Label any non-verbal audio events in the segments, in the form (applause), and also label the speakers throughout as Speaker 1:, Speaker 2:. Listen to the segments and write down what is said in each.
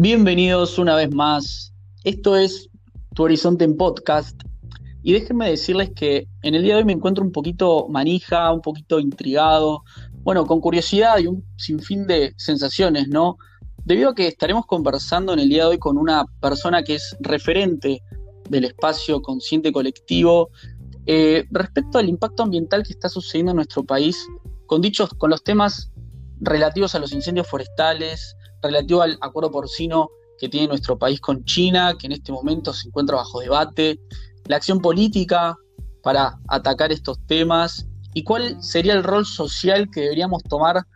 Speaker 1: Bienvenidos una vez más. Esto es Tu Horizonte en Podcast. Y déjenme decirles que en el día de hoy me encuentro un poquito manija, un poquito intrigado, bueno, con curiosidad y un sinfín de sensaciones, ¿no? Debido a que estaremos conversando en el día de hoy con una persona que es referente del espacio consciente colectivo eh, respecto al impacto ambiental que está sucediendo en nuestro país, con dichos, con los temas relativos a los incendios forestales, relativo al acuerdo porcino que tiene nuestro país con China, que en este momento se encuentra bajo debate, la acción política para atacar estos temas y cuál sería el rol social que deberíamos tomar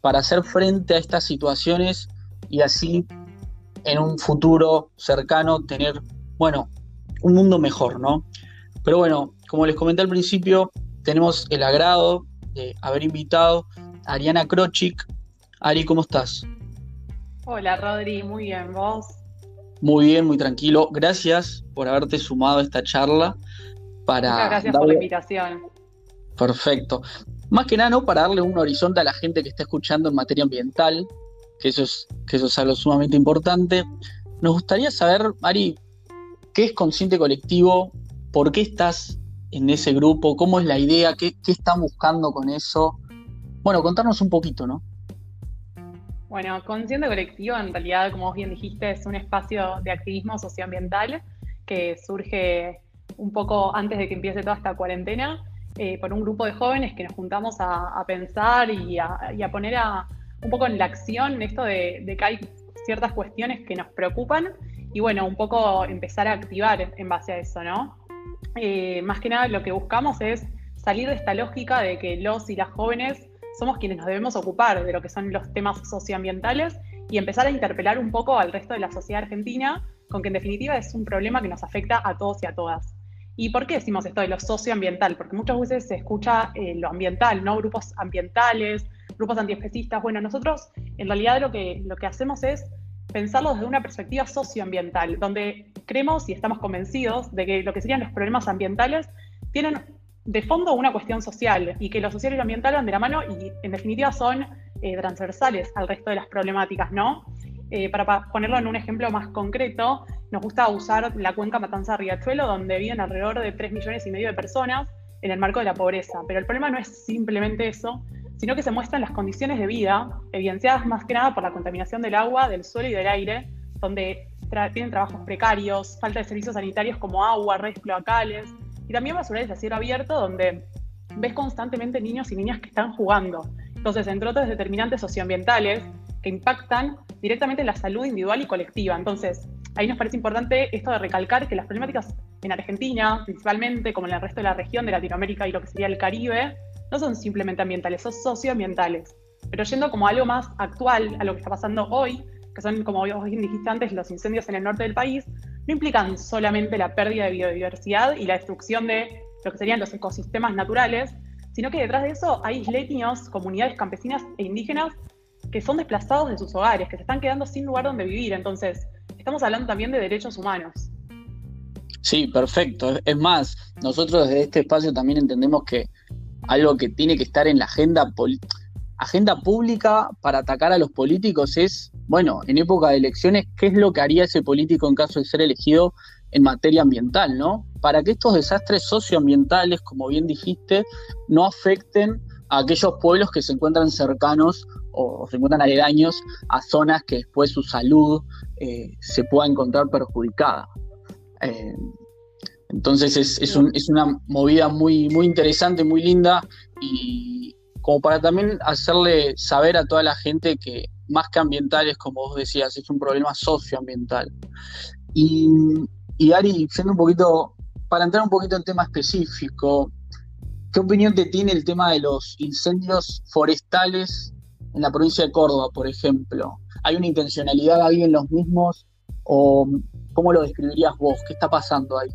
Speaker 1: para hacer frente a estas situaciones y así en un futuro cercano tener, bueno, un mundo mejor, ¿no? Pero bueno, como les comenté al principio, tenemos el agrado de haber invitado a Ariana Krochik. Ari, ¿cómo estás?
Speaker 2: Hola Rodri, muy bien, ¿vos?
Speaker 1: Muy bien, muy tranquilo. Gracias por haberte sumado a esta charla. Para
Speaker 2: Muchas gracias por la invitación.
Speaker 1: Perfecto. Más que nada, ¿no? Para darle un horizonte a la gente que está escuchando en materia ambiental, que eso es, que eso es algo sumamente importante. Nos gustaría saber, Ari, ¿qué es consciente colectivo? ¿Por qué estás en ese grupo? ¿Cómo es la idea? ¿Qué, qué están buscando con eso? Bueno, contarnos un poquito, ¿no?
Speaker 2: Bueno, Consciente Colectivo, en realidad, como vos bien dijiste, es un espacio de activismo socioambiental que surge un poco antes de que empiece toda esta cuarentena, eh, por un grupo de jóvenes que nos juntamos a, pensar y a, poner a, un poco en la acción esto de, que hay ciertas cuestiones que nos preocupan y bueno, un poco empezar a activar en base a eso, ¿no? Eh, más que nada lo que buscamos es salir de esta lógica de que los y las jóvenes somos quienes nos debemos ocupar de lo que son los temas socioambientales y empezar a interpelar un poco al resto de la sociedad argentina, con que en definitiva es un problema que nos afecta a todos y a todas. ¿Y por qué decimos esto de lo socioambiental? Porque muchas veces se escucha eh, lo ambiental, ¿no? Grupos ambientales, grupos antiespecistas. Bueno, nosotros en realidad lo que, lo que hacemos es pensarlo desde una perspectiva socioambiental, donde creemos y estamos convencidos de que lo que serían los problemas ambientales tienen de fondo una cuestión social y que lo social y lo ambiental van de la mano y en definitiva son eh, transversales al resto de las problemáticas, ¿no? Eh, para, ponerlo en un ejemplo más concreto, nos gusta usar la cuenca Matanza-Riachuelo, donde viven alrededor de 3 millones y medio de personas en el marco de la pobreza. Pero el problema no es simplemente eso, sino que se muestran las condiciones de vida, evidenciadas más que nada por la contaminación del agua, del suelo y del aire, donde tienen trabajos precarios, falta de servicios sanitarios como agua, redes cloacales, y también basurales a cielo abierto, donde ves constantemente niños y niñas que están jugando. Entonces, entre otros determinantes socioambientales que impactan directamente en la salud individual y colectiva. Entonces, ahí nos parece importante esto de recalcar que las problemáticas en Argentina, principalmente, como en el resto de la región de Latinoamérica y lo que sería el Caribe, no son simplemente ambientales, son socioambientales. Pero yendo como algo más actual a lo que está pasando hoy, que son, como bien dijiste antes, los incendios en el norte del país, no implican solamente la pérdida de biodiversidad y la destrucción de lo que serían los ecosistemas naturales, sino que detrás de eso hay isleños, comunidades campesinas e indígenas que son desplazados de sus hogares, que se están quedando sin lugar donde vivir. Entonces, estamos hablando también de derechos humanos.
Speaker 1: Sí, perfecto. Es más, nosotros desde este espacio también entendemos que algo que tiene que estar en la agenda, agenda pública para atacar a los políticos es bueno, en época de elecciones, ¿qué es lo que haría ese político en caso de ser elegido en materia ambiental, ¿no? Para que estos desastres socioambientales, como bien dijiste, no afecten a aquellos pueblos que se encuentran cercanos o se encuentran aledaños a zonas que después su salud eh, se pueda encontrar perjudicada. Eh, entonces es, es, una movida muy, muy interesante, muy linda y como para también hacerle saber a toda la gente que más que ambientales, como vos decías, es un problema socioambiental. Y, Ari, siendo un poquito, para entrar un poquito en tema específico, ¿qué opinión te tiene el tema de los incendios forestales en la provincia de Córdoba, por ejemplo? ¿Hay una intencionalidad ahí en los mismos? ¿O cómo lo describirías vos? ¿Qué está pasando ahí?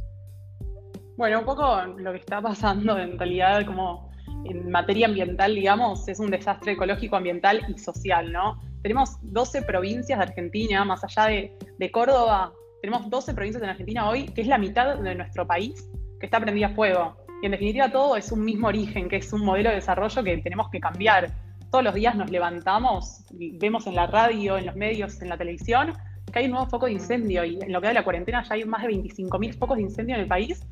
Speaker 2: Bueno, un poco lo que está pasando en realidad como en materia ambiental, digamos, es un desastre ecológico, ambiental y social, ¿no? Tenemos 12 provincias de Argentina, más allá de, Córdoba, tenemos 12 provincias en Argentina hoy, que es la mitad de nuestro país que está prendida a fuego. Y en definitiva todo es un mismo origen, que es un modelo de desarrollo que tenemos que cambiar. Todos los días nos levantamos, vemos en la radio, en los medios, en la televisión, que hay un nuevo foco de incendio y en lo que da la cuarentena ya hay más de 25.000 focos de incendio en el país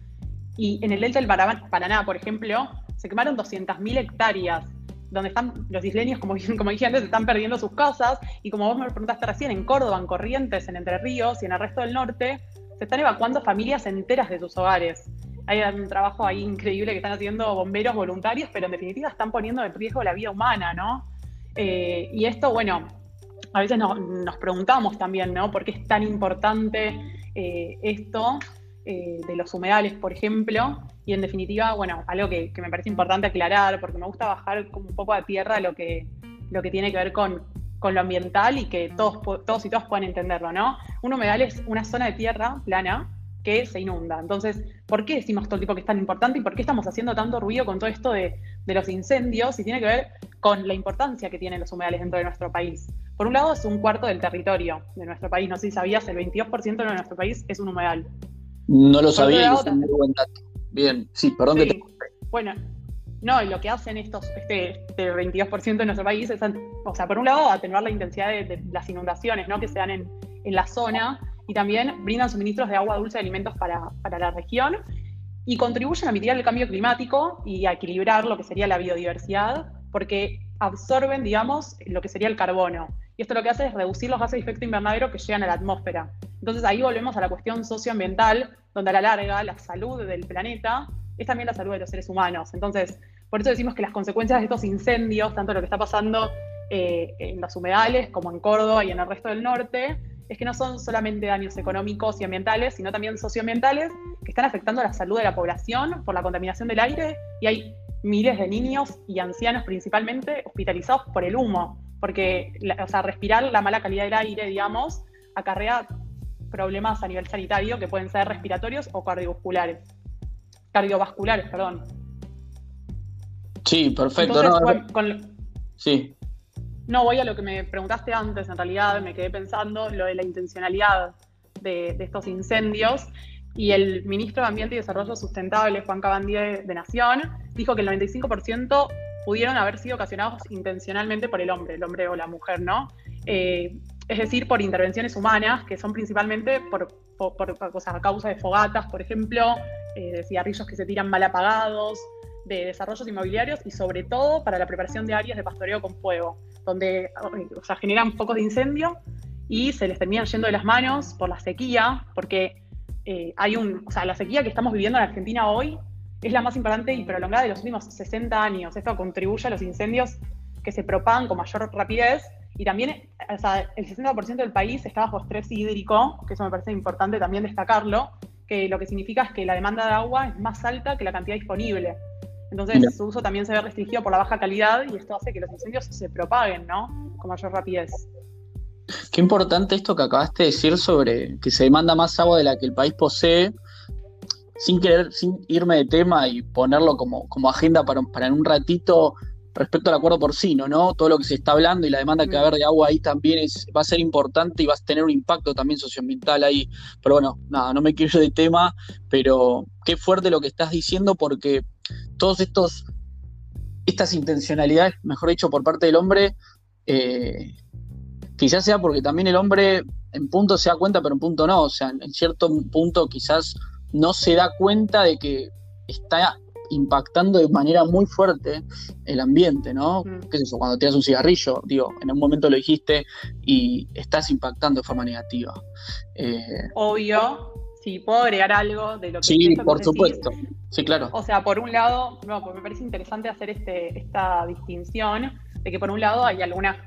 Speaker 2: y en el delta del Paraná, por ejemplo, se quemaron 200.000 hectáreas donde están los isleños, (laughs) como, dije antes, están perdiendo sus casas, y como vos me preguntaste recién, en Córdoba, en Corrientes, en Entre Ríos y en el resto del norte, se están evacuando familias enteras de sus hogares. Hay un trabajo ahí increíble que están haciendo bomberos voluntarios, pero en definitiva están poniendo en riesgo la vida humana, ¿no? Eh, y esto, bueno, a veces nos preguntamos también, ¿no? ¿Por qué es tan importante eh, esto eh, de los humedales, por ejemplo? Y en definitiva, bueno, algo que, me parece importante aclarar, porque me gusta bajar como un poco a tierra lo que, lo que tiene que ver con, con lo ambiental y que todos, todos y todas puedan entenderlo, ¿no? Un humedal es una zona de tierra plana que se inunda. Entonces, ¿por qué decimos todo el tipo que es tan importante y por qué estamos haciendo tanto ruido con todo esto de, de, los incendios? Y tiene que ver con la importancia que tienen los humedales dentro de nuestro país. Por un lado, es un cuarto del territorio de nuestro país. No sé si sabías, el 22% de nuestro país es un humedal.
Speaker 1: No lo sabía, es un muy buen dato. Bien, sí, perdón que te...
Speaker 2: Bueno, no, y lo que hacen estos, este, este 22% de nuestro país es, o sea, por un lado, atenuar la intensidad de, las inundaciones ¿no? que se dan en, en, la zona y también brindan suministros de agua dulce y alimentos para, para la región y contribuyen a mitigar el cambio climático y a equilibrar lo que sería la biodiversidad, porque absorben, digamos, lo que sería el carbono. Y esto lo que hace es reducir los gases de efecto invernadero que llegan a la atmósfera. Entonces ahí volvemos a la cuestión socioambiental, donde a la larga la salud del planeta es también la salud de los seres humanos. Entonces, por eso decimos que las consecuencias de estos incendios, tanto lo que está pasando eh, en los humedales como en Córdoba y en el resto del norte, es que no son solamente daños económicos y ambientales, sino también socioambientales que están afectando la salud de la población por la contaminación del aire y hay miles de niños y ancianos principalmente hospitalizados por el humo, porque o sea, respirar la mala calidad del aire, digamos, acarrea problemas a nivel sanitario que pueden ser respiratorios o cardiovasculares. Cardiovasculares, perdón.
Speaker 1: Sí, perfecto. no, sí.
Speaker 2: No, voy a lo que me preguntaste antes, en realidad me quedé pensando lo de la intencionalidad de, estos incendios. Y el ministro de Ambiente y Desarrollo Sustentable, Juan Cabandier de Nación, dijo que el 95% pudieron haber sido ocasionados intencionalmente por el hombre, el hombre o la mujer, ¿no? Eh, es decir, por intervenciones humanas, que son principalmente por, a causa de fogatas, por ejemplo, eh, de cigarrillos que se tiran mal apagados, de desarrollos inmobiliarios y sobre todo para la preparación de áreas de pastoreo con fuego, donde generan focos de incendio y se les terminan yendo de las manos por la sequía, porque eh, hay un, o sea, la sequía que estamos viviendo en Argentina hoy es la más importante y prolongada de los últimos 60 años. Esto contribuye a los incendios que se propagan con mayor rapidez y también o sea, el 60% del país está bajo estrés hídrico, que eso me parece importante también destacarlo, que lo que significa es que la demanda de agua es más alta que la cantidad disponible. Entonces su uso también se ve restringido por la baja calidad y esto hace que los incendios se propaguen, ¿no? Con mayor rapidez.
Speaker 1: Qué importante esto que acabaste de decir sobre que se demanda más agua de la que el país posee sin querer, sin irme de tema y ponerlo como, como agenda para, para en un ratito respecto al acuerdo porcino, ¿no? Todo lo que se está hablando y la demanda que va a haber de agua ahí también es, va a ser importante y va a tener un impacto también socioambiental ahí. Pero bueno, nada, no me quiero de tema, pero qué fuerte lo que estás diciendo porque todos estos, estas intencionalidades, mejor dicho, por parte del hombre, eh, quizás sea porque también el hombre en punto se da cuenta, pero en punto no. O sea, en cierto punto quizás no se da cuenta de que está impactando de manera muy fuerte el ambiente, ¿no? Mm. ¿Qué es eso? Cuando te das un cigarrillo, digo, en un momento lo dijiste y estás impactando de forma negativa.
Speaker 2: Eh, Obvio, si puedo agregar algo de lo que
Speaker 1: Sí, por supuesto. Sí, claro.
Speaker 2: O sea, por un lado, no, me parece interesante hacer este, esta distinción de que por un lado hay algunas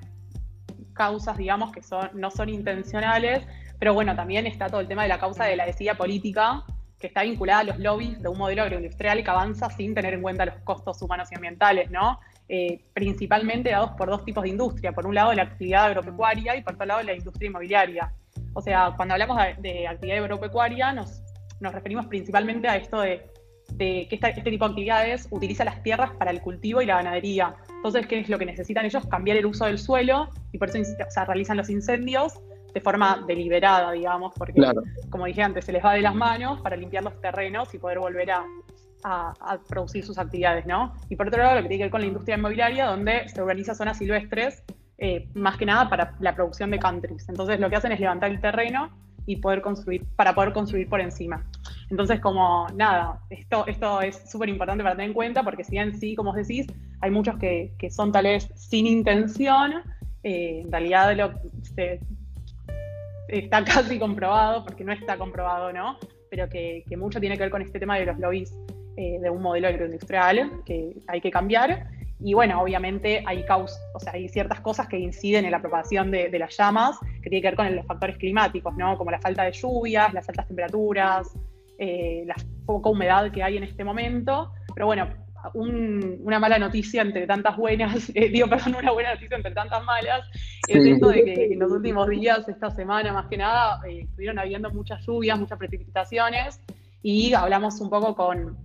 Speaker 2: causas, digamos, que son, no son intencionales, pero bueno, también está todo el tema de la causa de la desidia política, que está vinculada a los lobbies de un modelo agroindustrial que avanza sin tener en cuenta los costos humanos y ambientales, ¿no? Eh, principalmente dados por dos tipos de industria. Por un lado, la actividad agropecuaria y por otro lado, la industria inmobiliaria. O sea, cuando hablamos de, actividad agropecuaria, nos, nos, referimos principalmente a esto de, que este tipo de actividades utiliza las tierras para el cultivo y la ganadería. Entonces, ¿qué es lo que necesitan ellos? Cambiar el uso del suelo y por eso realizan los incendios de forma deliberada, digamos, porque, como dije antes, se les va de las manos para limpiar los terrenos y poder volver a, producir sus actividades, ¿no? Y por otro lado, lo que tiene que ver con la industria inmobiliaria, donde se organiza zonas silvestres eh, más que nada para la producción de countries. Entonces lo que hacen es levantar el terreno y poder construir, para poder construir por encima. Entonces, como nada, esto, esto es súper importante para tener en cuenta, porque si bien sí, como os decís, hay muchos que, que son tal vez sin intención, eh, en realidad lo, se, está casi comprobado, porque no está comprobado, ¿no? Pero que, que mucho tiene que ver con este tema de los lobbies eh, de un modelo agroindustrial que hay que cambiar. Y bueno, obviamente hay causas, o sea, hay ciertas cosas que inciden en la propagación de, las llamas, que tiene que ver con los factores climáticos, ¿no? Como la falta de lluvias, las altas temperaturas, eh, la poca humedad que hay en este momento. Pero bueno, una mala noticia entre tantas buenas, (laughs) eh, digo, perdón, una buena noticia entre tantas malas, es esto de que en los últimos días, esta semana más que nada, eh, estuvieron habiendo muchas lluvias, muchas precipitaciones, y hablamos un poco con,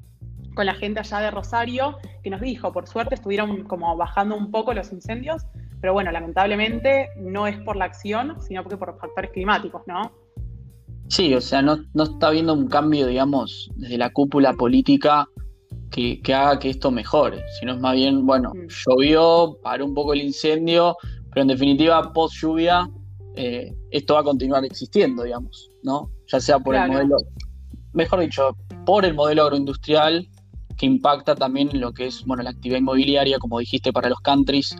Speaker 2: con la gente allá de Rosario, que nos dijo, por suerte estuvieron como bajando un poco los incendios, pero bueno, lamentablemente no es por la acción, sino porque por factores climáticos, ¿no?
Speaker 1: Sí, o sea, no, no está habiendo un cambio, digamos, desde la cúpula política que, haga que esto mejore, sino es más bien, bueno, mm. llovió, paró un poco el incendio, pero en definitiva, post lluvia, eh, esto va a continuar existiendo, digamos, ¿no? Ya sea por el modelo, mejor dicho, por el modelo agroindustrial que impacta también en lo que es bueno, la actividad inmobiliaria, como dijiste, para los countries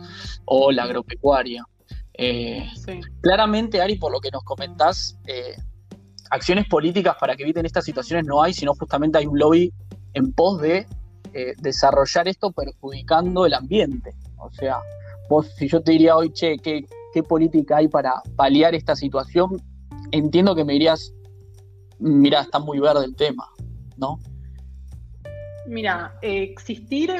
Speaker 1: o la agropecuaria. Eh, claramente, Ari, por lo que nos comentás, eh, acciones políticas para que eviten estas situaciones no hay, sino justamente hay un lobby en pos de eh, desarrollar esto perjudicando el ambiente. O sea, vos, si yo te diría hoy, che, ¿qué, qué política hay para paliar esta situación? Entiendo que me dirías, mira, está muy verde el tema, ¿no?
Speaker 2: Mira, existir,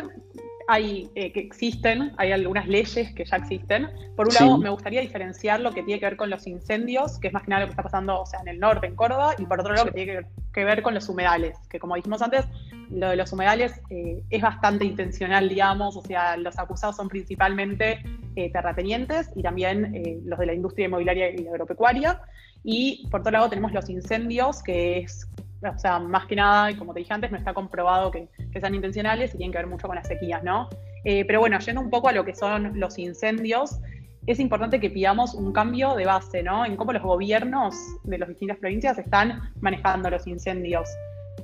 Speaker 2: hay eh, que existen, hay algunas leyes que ya existen. Por un lado, me gustaría diferenciar lo que tiene que ver con los incendios, que es más que nada lo que está pasando o sea, en el norte, en Córdoba, y por otro lado, lo que tiene que ver con los humedales, que como dijimos antes, lo de los humedales eh, es bastante intencional, digamos, o sea, los acusados son principalmente eh, terratenientes y también los de la industria inmobiliaria y agropecuaria. Y por otro lado tenemos los incendios, que es o sea, más que nada, como te dije antes, no está comprobado que, sean intencionales y tienen que ver mucho con las sequías, ¿no? Eh, pero bueno, yendo un poco a lo que son los incendios, es importante que pidamos un cambio de base, ¿no? En cómo los gobiernos de las distintas provincias están manejando los incendios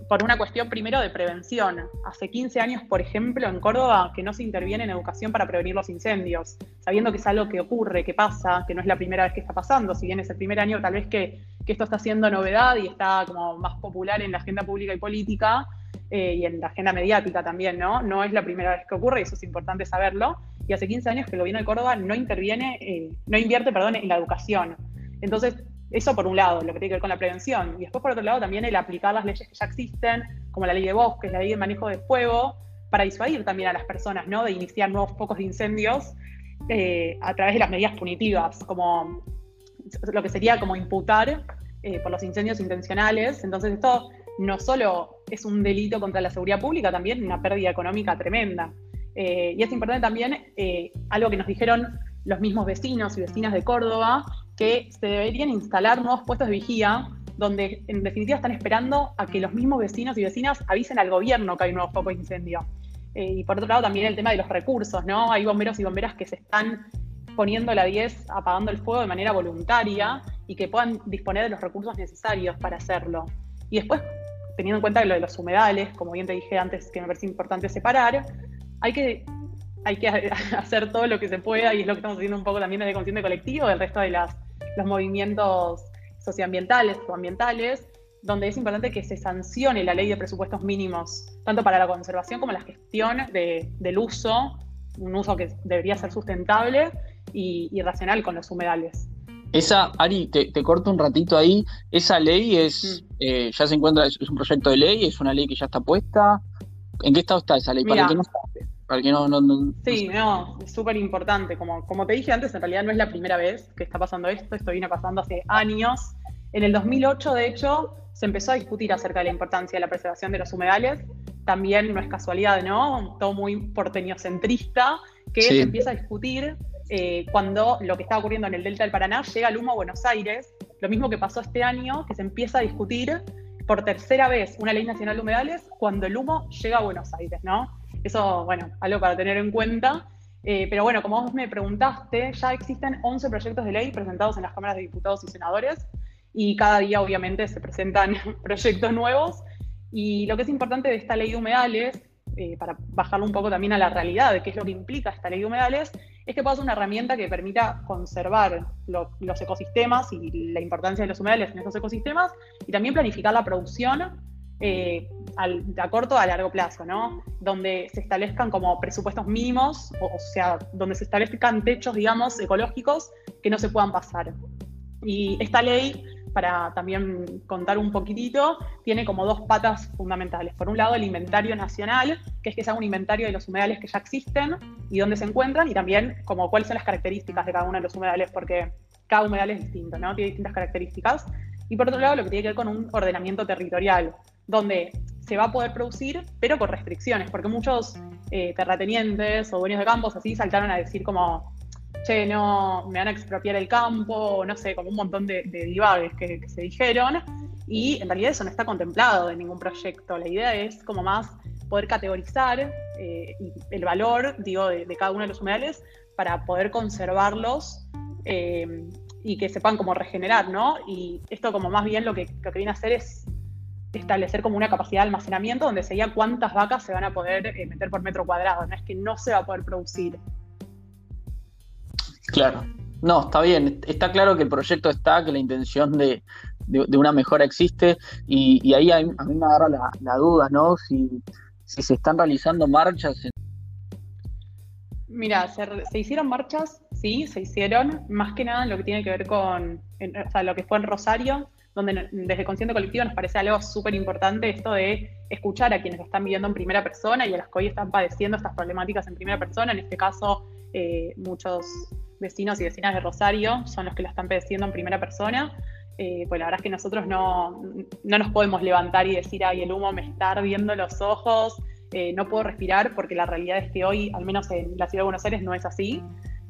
Speaker 2: por una cuestión primero de prevención. Hace 15 años, por ejemplo, en Córdoba, que no se interviene en educación para prevenir los incendios, sabiendo que es algo que ocurre, que pasa, que no es la primera vez que está pasando, si bien es el primer año tal vez que, esto está siendo novedad y está como más popular en la agenda pública y política eh, y en la agenda mediática también, ¿no? No es la primera vez que ocurre y eso es importante saberlo. Y hace 15 años que el gobierno de Córdoba no interviene, eh, no invierte, perdón, en la educación. Entonces, eso por un lado, lo que tiene que ver con la prevención. Y después por otro lado también el aplicar las leyes que ya existen, como la ley de bosques, la ley de manejo de fuego, para disuadir también a las personas, ¿no? De iniciar nuevos focos de incendios eh, a través de las medidas punitivas, como lo que sería como imputar eh, por los incendios intencionales. Entonces esto no solo es un delito contra la seguridad pública, también una pérdida económica tremenda. Eh, y es importante también algo que nos dijeron los mismos vecinos y vecinas de Córdoba, que se deberían instalar nuevos puestos de vigía donde en definitiva están esperando a que los mismos vecinos y vecinas avisen al gobierno que hay un nuevo foco de incendio. Eh, y por otro lado también el tema de los recursos, ¿no? Hay bomberos y bomberas que se están poniendo la 10, apagando el fuego de manera voluntaria y que puedan disponer de los recursos necesarios para hacerlo. Y después, teniendo en cuenta lo de los humedales, como bien te dije antes, que me parece importante separar, hay que hay que (laughs) hacer todo lo que se pueda y es lo que estamos haciendo un poco también desde Consciente Colectivo, del resto de las los movimientos socioambientales o ambientales, donde es importante que se sancione la ley de presupuestos mínimos, tanto para la conservación como la gestión del uso, un uso que debería ser sustentable y, racional con los humedales.
Speaker 1: Esa, Ari, te, corto un ratito ahí. Esa ley es, eh, ya se encuentra, es, un proyecto de ley, es una ley que ya está puesta. ¿En qué estado está esa ley?
Speaker 2: para que no sí, no, es súper importante. Como, como te dije antes, en realidad no es la primera vez que está pasando esto, esto viene pasando hace años. En el 2008, de hecho, se empezó a discutir acerca de la importancia de la preservación de los humedales. También no es casualidad, ¿no? Todo muy porteñocentrista, que se empieza a discutir eh, cuando lo que está ocurriendo en el Delta del Paraná llega al humo a Buenos Aires. Lo mismo que pasó este año, que se empieza a discutir por tercera vez una ley nacional de humedales cuando el humo llega a Buenos Aires, ¿no? Eso, bueno, algo para tener en cuenta. Eh, pero bueno, como vos me preguntaste, ya existen 11 proyectos de ley presentados en las cámaras de diputados y senadores y cada día obviamente se presentan (laughs) proyectos nuevos. Y lo que es importante de esta ley de humedales, eh, para bajarlo un poco también a la realidad de qué es lo que implica esta ley de humedales, es que pueda ser una herramienta que permita conservar los ecosistemas y la importancia de los humedales en esos ecosistemas y también planificar la producción eh, a corto a largo plazo, ¿no? Donde se establezcan como presupuestos mínimos, o, sea, donde se establezcan techos, digamos, ecológicos que no se puedan pasar. Y esta ley, para también contar un poquitito, tiene como dos patas fundamentales. Por un lado, el inventario nacional, que es que se haga un inventario de los humedales que ya existen y dónde se encuentran, y también como cuáles son las características de cada uno de los humedales, porque cada humedal es distinto, ¿no? Tiene distintas características. Y por otro lado, lo que tiene que ver con un ordenamiento territorial, donde se va a poder producir, pero con restricciones, porque muchos eh, terratenientes o dueños de campos así saltaron a decir como, che, no, me van a expropiar el campo, no sé, como un montón de, de que, se dijeron, y en realidad eso no está contemplado en ningún proyecto. La idea es como más poder categorizar eh, el valor, digo, de, cada uno de los humedales para poder conservarlos eh, y que sepan cómo regenerar, ¿no? Y esto como más bien lo que, lo que viene a hacer es establecer como una capacidad de almacenamiento donde se diga cuántas vacas se van a poder eh, meter por metro cuadrado, no es que no se va a poder producir.
Speaker 1: Claro, no, está bien, está claro que el proyecto está, que la intención de, una mejora existe y, ahí a mí, me agarra la, duda, ¿no? Si, se están realizando marchas.
Speaker 2: Mira, se, hicieron marchas, sí, se hicieron, más que nada en lo que tiene que ver con, o sea, lo que fue en Rosario, donde desde Consciente Colectivo nos parece algo súper importante esto de escuchar a quienes están viviendo en primera persona y a las que hoy están padeciendo estas problemáticas en primera persona. En este caso, eh, muchos vecinos y vecinas de Rosario son los que la están padeciendo en primera persona. Eh, pues la verdad es que nosotros no, no, nos podemos levantar y decir, ay, el humo me está ardiendo los ojos, eh, no puedo respirar, porque la realidad es que hoy, al menos en la ciudad de Buenos Aires, no es así.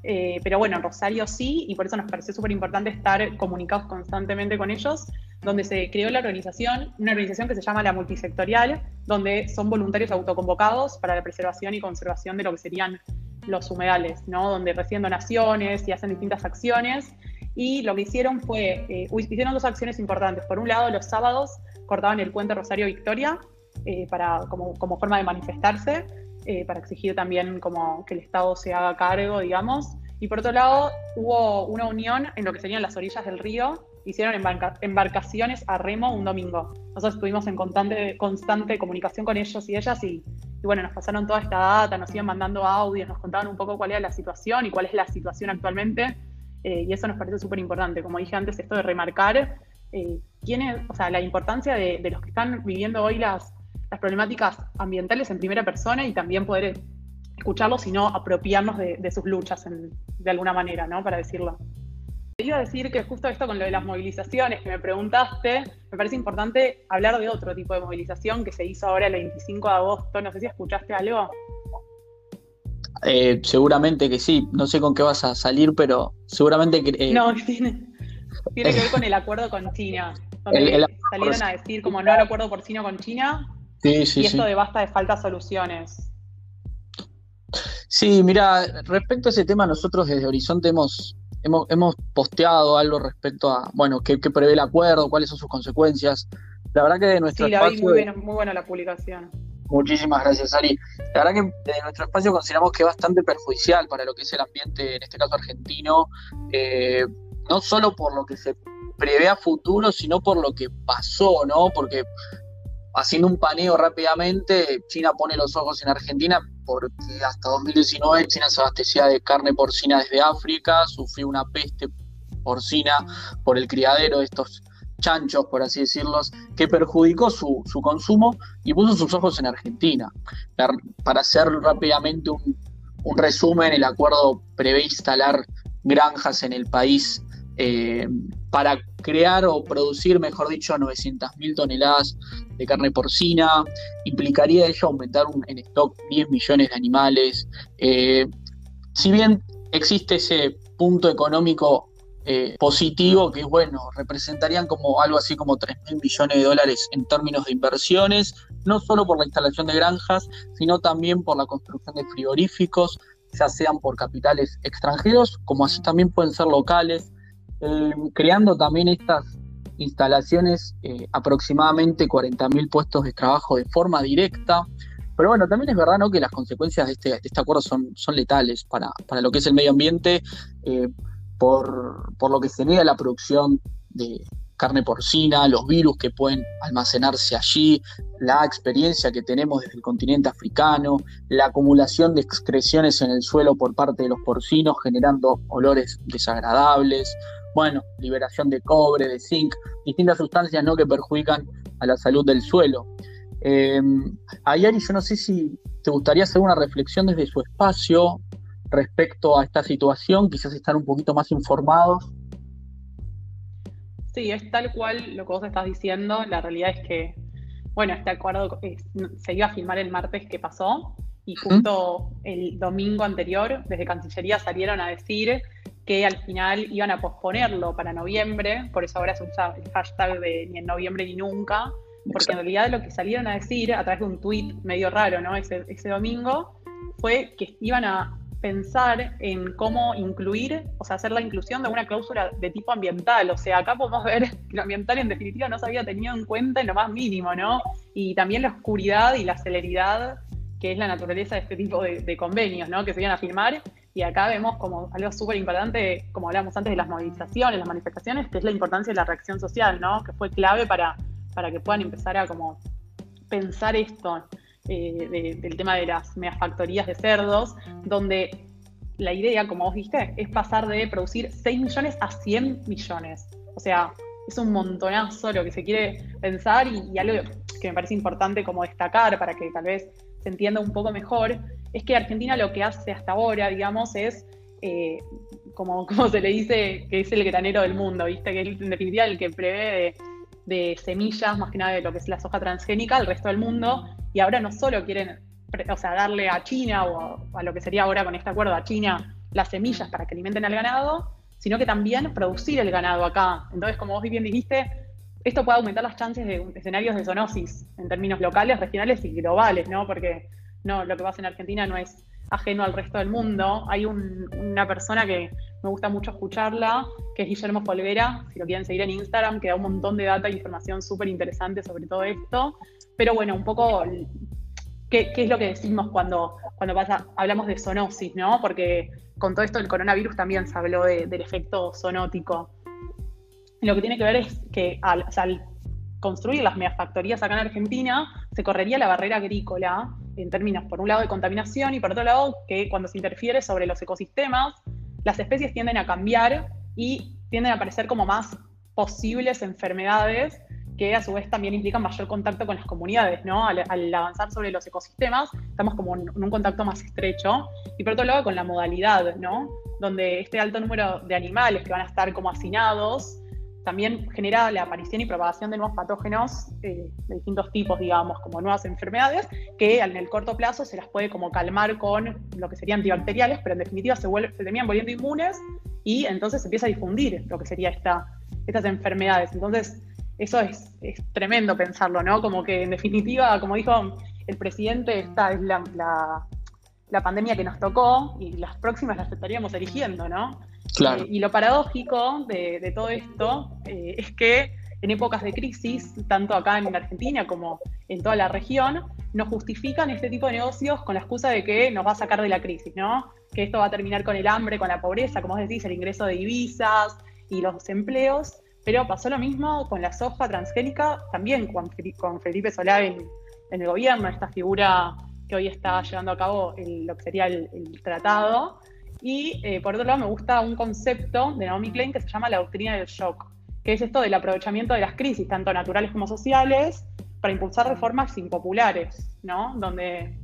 Speaker 2: Eh, pero bueno, en Rosario sí, y por eso nos pareció súper importante estar comunicados constantemente con ellos, donde se creó la organización, una organización que se llama la multisectorial, donde son voluntarios autoconvocados para la preservación y conservación de lo que serían los humedales, ¿no? donde reciben donaciones y hacen distintas acciones. Y lo que hicieron fue, eh, hicieron dos acciones importantes. Por un lado, los sábados cortaban el puente Rosario Victoria eh, para, como, forma de manifestarse eh, para exigir también como que el Estado se haga cargo, digamos. Y por otro lado, hubo una unión en lo que serían las orillas del río, hicieron embarcaciones a remo un domingo. Nosotros estuvimos en constante, constante comunicación con ellos y ellas y, bueno, nos pasaron toda esta data, nos iban mandando audios, nos contaban un poco cuál era la situación y cuál es la situación actualmente. Eh, y eso nos parece súper importante. Como dije antes, esto de remarcar eh, quién o sea, la importancia de, de, los que están viviendo hoy las, las problemáticas ambientales en primera persona y también poder escucharlos y no apropiarnos de, sus luchas de alguna manera, ¿no? Para decirlo. Iba a decir que justo esto con lo de las movilizaciones que me preguntaste, me parece importante hablar de otro tipo de movilización que se hizo ahora el 25 de agosto. No sé si escuchaste algo.
Speaker 1: Eh, seguramente que sí. No sé con qué vas a salir, pero seguramente que.
Speaker 2: Eh, no, (laughs) tiene, tiene que ver con el acuerdo con China. Donde salieron a decir como no al acuerdo porcino con China, y esto de basta de falta soluciones.
Speaker 1: Sí, mira, respecto a ese tema, nosotros desde Horizonte hemos, hemos, posteado algo respecto a, bueno, qué, prevé el acuerdo, cuáles son sus consecuencias. La verdad que de nuestro
Speaker 2: sí,
Speaker 1: espacio...
Speaker 2: muy, muy buena la publicación.
Speaker 1: Muchísimas gracias, Ari. La verdad que desde nuestro espacio consideramos que es bastante perjudicial para lo que es el ambiente, en este caso argentino, eh, no solo por lo que se prevé a futuro, sino por lo que pasó, ¿no? Porque haciendo un paneo rápidamente, China pone los ojos en Argentina porque hasta 2019 China se abastecía de carne porcina desde África, sufrió una peste porcina por el criadero de estos chanchos, por así decirlos, que perjudicó su, consumo y puso sus ojos en Argentina. Para hacer rápidamente un, un resumen, el acuerdo prevé instalar granjas en el país eh, para crear o producir, mejor dicho, 900.000 toneladas de carne porcina. Implicaría ello aumentar en stock 10 millones de animales. Eh, si bien existe ese punto económico eh, positivo, que bueno, representarían como algo así como 3 mil millones de dólares en términos de inversiones, no solo por la instalación de granjas, sino también por la construcción de frigoríficos, ya sean por capitales extranjeros, como así también pueden ser locales, eh, creando también estas instalaciones eh, aproximadamente 40.000 puestos de trabajo de forma directa. Pero bueno, también es verdad ¿no? que las consecuencias de este, este acuerdo son, son letales para, para, lo que es el medio ambiente, eh, por, por, lo que se niega la producción de carne porcina, los virus que pueden almacenarse allí, la experiencia que tenemos desde el continente africano, la acumulación de excreciones en el suelo por parte de los porcinos generando olores desagradables, bueno, liberación de cobre, de zinc, distintas sustancias ¿no? que perjudican a la salud del suelo. Eh, Ayari, yo no sé si te gustaría hacer una reflexión desde su espacio respecto a esta situación, quizás estar un poquito más informados.
Speaker 2: Sí, es tal cual lo que vos estás diciendo. La realidad es que, bueno, este acuerdo se iba a firmar el martes que pasó y justo el domingo anterior, desde Cancillería salieron a decir que al final iban a posponerlo para noviembre, por eso ahora se usa el hashtag de ni en noviembre ni nunca, porque en realidad lo que salieron a decir a través de un tuit medio raro, ¿no? Ese, ese domingo, fue que iban a pensar en cómo incluir, o sea, hacer la inclusión de una cláusula de tipo ambiental. O sea, acá podemos ver que lo ambiental en definitiva no se había tenido en cuenta en lo más mínimo, ¿no? Y también la oscuridad y la celeridad que es la naturaleza de este tipo de, de convenios, ¿no? Que se iban a firmar y acá vemos como algo súper importante, como hablábamos antes de las movilizaciones, las manifestaciones, que es la importancia de la reacción social, ¿no? Que fue clave para, para que puedan empezar a como pensar esto eh, del tema de las megafactorías de cerdos, donde la idea, como vos viste, es pasar de producir 6 millones a 100 millones. O sea, es un montonazo lo que se quiere pensar y, y algo que me parece importante como destacar para que tal vez se entienda un poco mejor, es que Argentina lo que hace hasta ahora, digamos, es, eh, (laughs) como, se le dice, que es el granero del mundo, ¿viste? Que es en definitiva el que prevé de, semillas, más que nada de lo que es la soja transgénica, al resto del mundo, y ahora no solo quieren, o sea, darle a China o a, lo que sería ahora con este acuerdo a China las semillas para que alimenten al ganado, sino que también producir el ganado acá. Entonces, como vos bien dijiste, esto puede aumentar las chances de escenarios de zoonosis en términos locales, regionales y globales, ¿no? Porque no, lo que pasa en Argentina no es ajeno al resto del mundo. Hay una persona que me gusta mucho escucharla, que es Guillermo Folguera, si lo quieren seguir en Instagram, que da un montón de data e información súper interesante sobre todo esto. Pero bueno, un poco, ¿qué, es lo que decimos cuando, cuando pasa, hablamos de zoonosis, ¿no? Porque con todo esto del coronavirus también se habló del efecto zoonótico. Lo que tiene que ver es que al, construir las megafactorías acá en Argentina, se correría la barrera agrícola en términos, por un lado, de contaminación y por otro lado, que cuando se interfiere sobre los ecosistemas, las especies tienden a cambiar y tienden a aparecer como más posibles enfermedades que a su vez también implican mayor contacto con las comunidades, ¿no? Al, avanzar sobre los ecosistemas, estamos como en, un contacto más estrecho. Y por otro lado, con la modalidad, ¿no? Donde este alto número de animales que van a estar como hacinados también genera la aparición y propagación de nuevos patógenos eh, de distintos tipos, digamos, como nuevas enfermedades, que en el corto plazo se las puede como calmar con lo que serían antibacteriales, pero en definitiva se, vuelve, se terminan volviendo inmunes y entonces se empieza a difundir lo que sería esta, estas enfermedades. Entonces, eso es, es, tremendo pensarlo, ¿no? Como que en definitiva, como dijo el presidente, esta es la, la, la pandemia que nos tocó y las próximas las estaríamos eligiendo, ¿no? Eh, y lo paradójico de, todo esto eh, es que en épocas de crisis, tanto acá en Argentina como en toda la región, nos justifican este tipo de negocios con la excusa de que nos va a sacar de la crisis, ¿no? Que esto va a terminar con el hambre, con la pobreza, como vos decís, el ingreso de divisas y los empleos. Pero pasó lo mismo con la soja transgénica, también con, Felipe Solá en, el gobierno, esta figura que hoy está llevando a cabo lo que sería el tratado, y eh, por otro lado, me gusta un concepto de Naomi Klein que se llama la doctrina del shock, que es esto del aprovechamiento de las crisis, tanto naturales como sociales, para impulsar reformas impopulares, ¿no? Donde,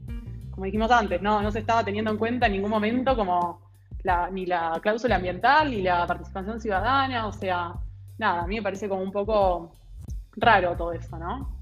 Speaker 2: como dijimos antes, no, no se estaba teniendo en cuenta en ningún momento como la, ni la cláusula ambiental ni la participación ciudadana, o sea, nada, a mí me parece como un poco raro todo eso, ¿no?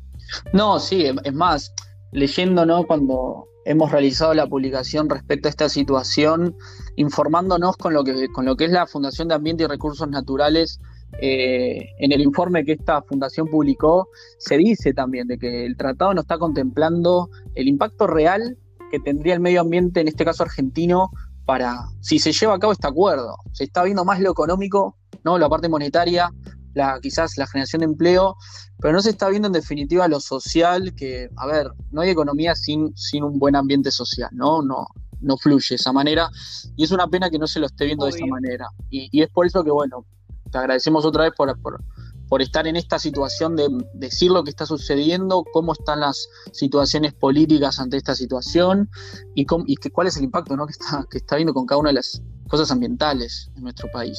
Speaker 1: No, sí, es más, leyendo, ¿no? Cuando hemos realizado la publicación respecto a esta situación, informándonos con lo que, con lo que es la Fundación de Ambiente y Recursos Naturales. Eh, en el informe que esta fundación publicó, se dice también de que el tratado no está contemplando el impacto real que tendría el medio ambiente, en este caso argentino, para, si se lleva a cabo este acuerdo. Se está viendo más lo económico, ¿no? La parte monetaria, la, quizás la generación de empleo, pero no se está viendo en definitiva lo social, que, a ver, no hay economía sin, sin un buen ambiente social, ¿no? No, no fluye de esa manera, y es una pena que no se lo esté viendo de esa manera. Y, es por eso que, bueno, te agradecemos otra vez por, por, por estar en esta situación de decir lo que está sucediendo, cómo están las situaciones políticas ante esta situación y, y que, cuál es el impacto ¿no? que, está, que está viendo con cada una de las cosas ambientales en nuestro país.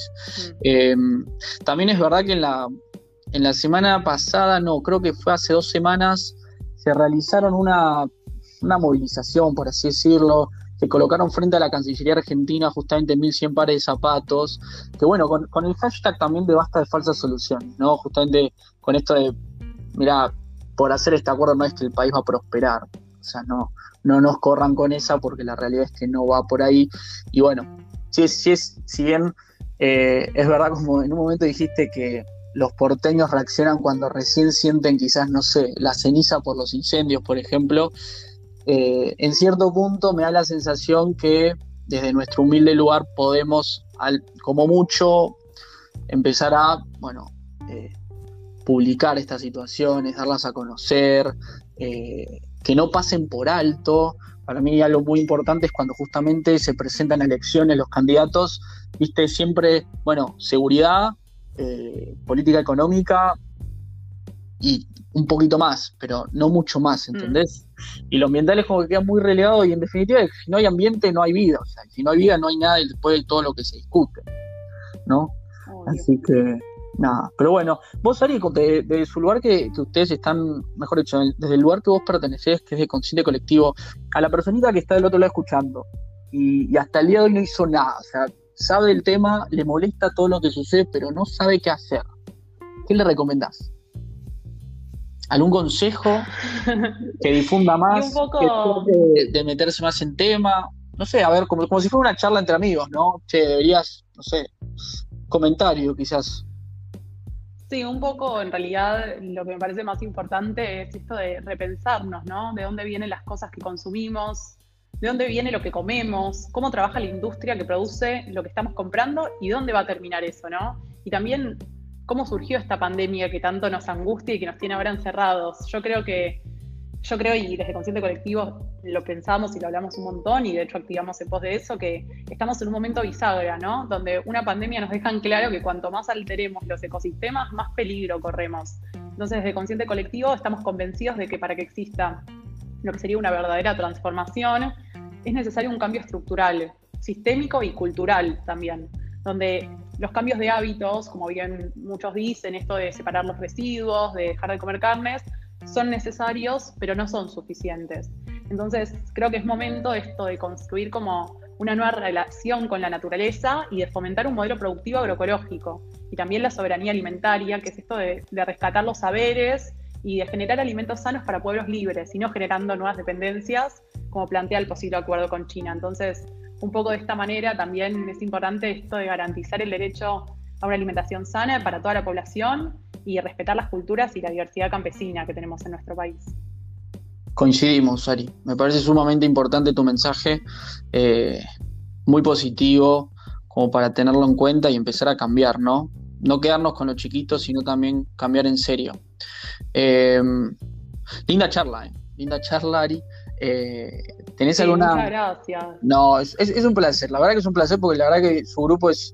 Speaker 1: Em, también es verdad que en la, en la semana pasada, no, creo que fue hace dos semanas, se realizaron una, una movilización, por así decirlo, se colocaron frente a la Cancillería Argentina justamente 1.100 pares de zapatos, que bueno, con, el hashtag también de basta de falsas soluciones, ¿no? Justamente con esto de, mira, por hacer este acuerdo no es que el país va a prosperar, o sea, no, no nos corran con esa porque la realidad es que no va por ahí, y bueno, si si, es, si bien eh, es verdad como en un momento dijiste que los porteños reaccionan cuando recién sienten quizás, no sé, la ceniza por los incendios, por ejemplo, eh, en cierto punto me da la sensación que desde nuestro humilde lugar podemos, como mucho, empezar a, bueno, eh, publicar estas situaciones, darlas a conocer, que no pasen por alto. Para mí algo muy importante es cuando justamente se presentan elecciones los candidatos, viste, siempre, bueno, seguridad, política económica y un poquito más, pero no mucho más, mm. ¿entendés? Y lo ambiental es como que queda muy relegado y en definitiva, si no hay ambiente, no hay vida. O sea, si no hay vida, no hay nada después de todo lo que se discute, ¿no? Así que, nada. Pero bueno, vos, Ari, de, su lugar que, ustedes están, mejor dicho, desde el lugar que vos pertenecés, que es de consciente colectivo, a la personita que está del otro lado escuchando y, y hasta el día de hoy no hizo nada, o sea, sabe el tema, le molesta todo lo que sucede, pero no sabe qué hacer. ¿Qué le recomendás? algún consejo que difunda (laughs) más, de, meterse más en tema, no sé, a ver, como, como si fuera una charla entre amigos, ¿no? Che, deberías, no sé, comentario quizás.
Speaker 2: Sí, un poco en realidad lo que me parece más importante es esto de repensarnos, ¿no? De dónde vienen las cosas que consumimos, de dónde viene lo que comemos, cómo trabaja la industria que produce lo que estamos comprando y dónde va a terminar eso, ¿no? Y también cómo surgió esta pandemia que tanto nos angustia y que nos tiene ahora encerrados. Yo creo que, yo creo, y desde Consciente Colectivo lo pensamos y lo hablamos un montón, y de hecho activamos en pos de eso, que estamos en un momento bisagra, ¿no? Donde una pandemia nos deja en claro que cuanto más alteremos los ecosistemas, más peligro corremos. Entonces, desde Consciente Colectivo estamos convencidos de que para que exista lo que sería una verdadera transformación, es necesario un cambio estructural, sistémico y cultural también, donde los cambios de hábitos, como bien muchos dicen, esto de separar los residuos, de dejar de comer carnes, son necesarios, pero no son suficientes. Entonces, creo que es momento esto de construir como una nueva relación con la naturaleza y de fomentar un modelo productivo agroecológico. Y también la soberanía alimentaria, que es esto de, de rescatar los saberes y de generar alimentos sanos para pueblos libres y no generando nuevas dependencias, como plantea el posible acuerdo con China. Entonces, un poco de esta manera también es importante esto de garantizar el derecho a una alimentación sana para toda la población y respetar las culturas y la diversidad campesina que tenemos en nuestro país.
Speaker 1: Coincidimos, Ari. Me parece sumamente importante tu mensaje, eh, muy positivo, como para tenerlo en cuenta y empezar a cambiar, ¿no? No quedarnos con los chiquitos, sino también cambiar en serio. Eh, linda charla, ¿eh? Linda charla, Ari. Eh, ¿Tenés alguna.?
Speaker 2: Muchas gracias.
Speaker 1: No, es, un placer. La verdad que es un placer porque la verdad que su grupo es,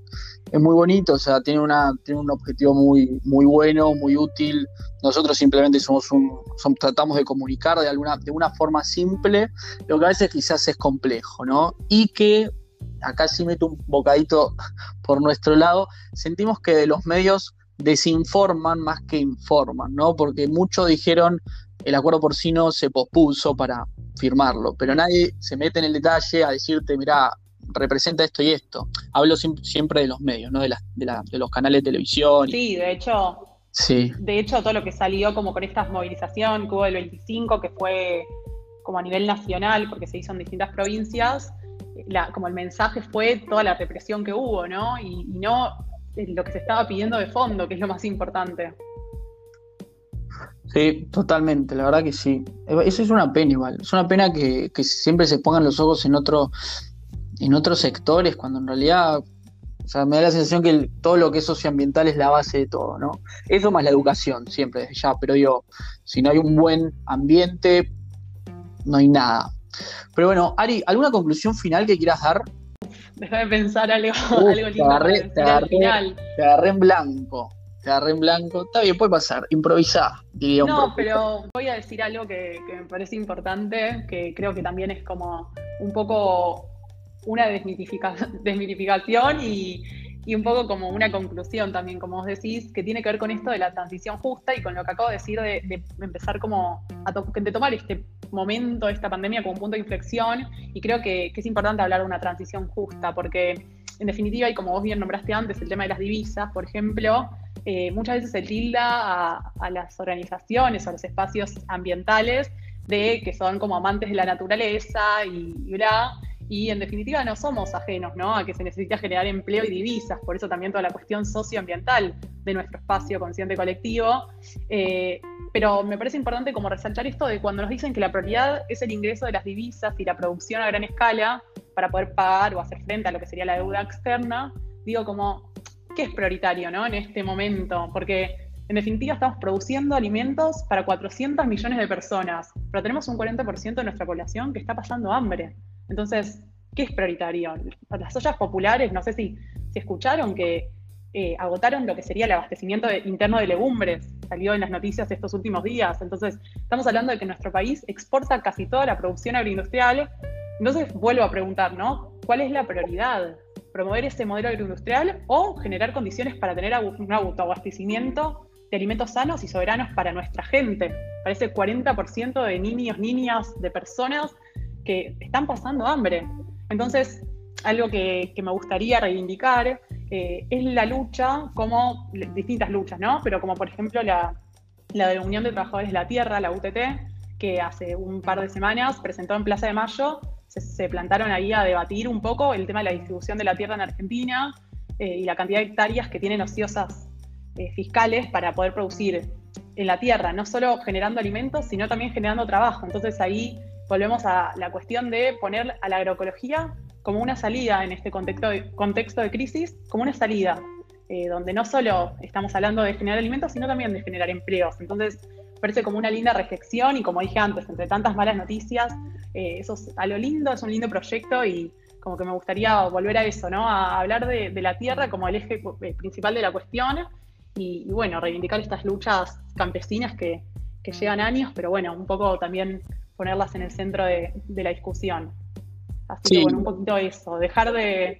Speaker 1: es muy bonito, o sea, tiene, una, tiene un objetivo muy, muy bueno, muy útil. Nosotros simplemente somos un, tratamos de comunicar de alguna, de una forma simple, lo que a veces quizás es complejo, ¿no? Y que acá sí meto un bocadito (laughs) por nuestro lado, sentimos que de los medios desinforman más que informan, ¿no? Porque muchos dijeron el acuerdo porcino se pospuso para firmarlo, pero nadie se mete en el detalle a decirte, mira, representa esto y esto. Hablo siempre de los medios, ¿no? De, de, los canales de televisión.
Speaker 2: Sí, de hecho, sí. de hecho todo lo que salió como con esta movilización que hubo el 25, que fue como a nivel nacional, porque se hizo en distintas provincias, como el mensaje fue toda la represión que hubo, ¿no? y no lo que se estaba pidiendo de fondo, que es lo más importante.
Speaker 1: Sí, totalmente, la verdad que sí. Eso es una pena igual. Es una pena que, siempre se pongan los ojos en otro, en otros sectores, cuando en realidad, o sea, me da la sensación que todo lo que es socioambiental es la base de todo, ¿no? Eso más la educación, siempre, ya, pero yo, si no hay un buen ambiente, no hay nada. Pero bueno, Ari, ¿alguna conclusión final que quieras dar?
Speaker 2: Déjame pensar algo, (laughs) algo lindo
Speaker 1: te agarré, te agarré, Te agarré en blanco. Te agarré en blanco. Está bien, puede pasar. Improvisar,
Speaker 2: diría No, pero voy a decir algo que, me parece importante, que creo que también es como un poco una desmitificación y, un poco como una conclusión también, como vos decís, que tiene que ver con esto de la transición justa y con lo que acabo de decir de, empezar como a de tomar este momento, esta pandemia como un punto de inflexión y creo que, es importante hablar de una transición justa porque en definitiva, y como vos bien nombraste antes, el tema de las divisas, por ejemplo, eh, muchas veces se tilda a, las organizaciones, a los espacios ambientales, de que son como amantes de la naturaleza y, y bla, y en definitiva no somos ajenos ¿no? a que se necesita generar empleo y divisas, por eso también toda la cuestión socioambiental de nuestro espacio consciente colectivo. Eh, pero me parece importante como resaltar esto de cuando nos dicen que la prioridad es el ingreso de las divisas y la producción a gran escala para poder pagar o hacer frente a lo que sería la deuda externa, digo como, ¿qué es prioritario ¿no? en este momento? Porque en definitiva estamos produciendo alimentos para 400 millones de personas, pero tenemos un 40% de nuestra población que está pasando hambre. Entonces, ¿qué es prioritario? Las ollas populares, no sé si, si escucharon que eh, agotaron lo que sería el abastecimiento interno de legumbres, salió en las noticias estos últimos días. Entonces, estamos hablando de que nuestro país exporta casi toda la producción agroindustrial. Entonces, vuelvo a preguntar, ¿no? ¿Cuál es la prioridad? ¿Promover ese modelo agroindustrial o generar condiciones para tener un autoabastecimiento de alimentos sanos y soberanos para nuestra gente? Parece 40% de niños, niñas, de personas que están pasando hambre. Entonces, algo que, me gustaría reivindicar eh, es la lucha, como distintas luchas, ¿no? Pero como por ejemplo la, la de la Unión de Trabajadores de la Tierra, la UTT, que hace un par de semanas presentó en Plaza de Mayo, se, plantaron ahí a debatir un poco el tema de la distribución de la tierra en Argentina eh, y la cantidad de hectáreas que tienen ociosas eh, fiscales para poder producir en la tierra, no solo generando alimentos, sino también generando trabajo. Entonces ahí volvemos a la cuestión de poner a la agroecología como una salida en este contexto de, contexto de crisis, como una salida, eh, donde no solo estamos hablando de generar alimentos, sino también de generar empleos. Entonces, parece como una linda reflexión y como dije antes, entre tantas malas noticias, eh, eso es a lo lindo, es un lindo proyecto y como que me gustaría volver a eso, ¿no? A hablar de, la tierra como el eje eh, principal de la cuestión y, bueno, reivindicar estas luchas campesinas que, que llevan años, pero bueno, un poco también ponerlas en el centro de, la discusión. Así que bueno, un poquito eso, dejar de,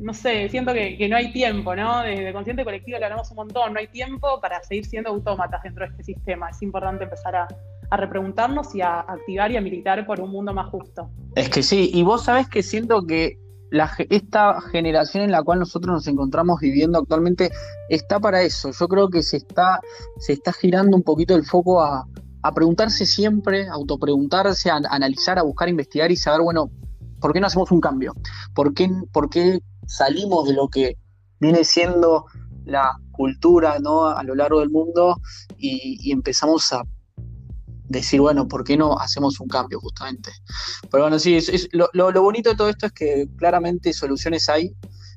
Speaker 2: no sé, siento que, no hay tiempo, ¿no? De, consciente colectivo le hablamos un montón, no hay tiempo para seguir siendo autómatas dentro de este sistema. Es importante empezar a, repreguntarnos y a activar y a militar por un mundo más justo.
Speaker 1: Es que sí, y vos sabés que siento que la, esta generación en la cual nosotros nos encontramos viviendo actualmente está para eso. Yo creo que se está, se está girando un poquito el foco a, a preguntarse siempre, a autopreguntarse, a, analizar, a buscar, a investigar y saber, bueno, ¿por qué no hacemos un cambio? ¿Por qué, por qué salimos de lo que viene siendo la cultura ¿no? a lo largo del mundo y, empezamos a decir, bueno, ¿por qué no hacemos un cambio justamente? Pero bueno, sí, lo, bonito de todo esto es que claramente soluciones hay,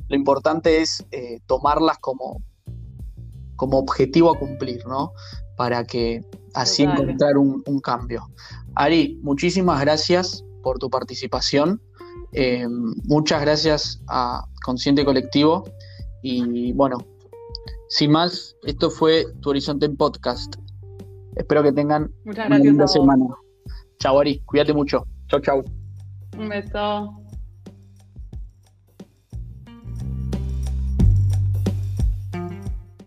Speaker 1: lo importante es eh, tomarlas como, como objetivo a cumplir, ¿no? Para que así encontrar un, cambio. Ari, muchísimas gracias por tu participación. Eh, muchas gracias a Consciente Colectivo. Y bueno, sin más, esto fue Tu Horizonte en Podcast. Espero que tengan
Speaker 2: una linda semana.
Speaker 1: Chao, Ari. Cuídate mucho. Chao, chao.
Speaker 2: Un beso.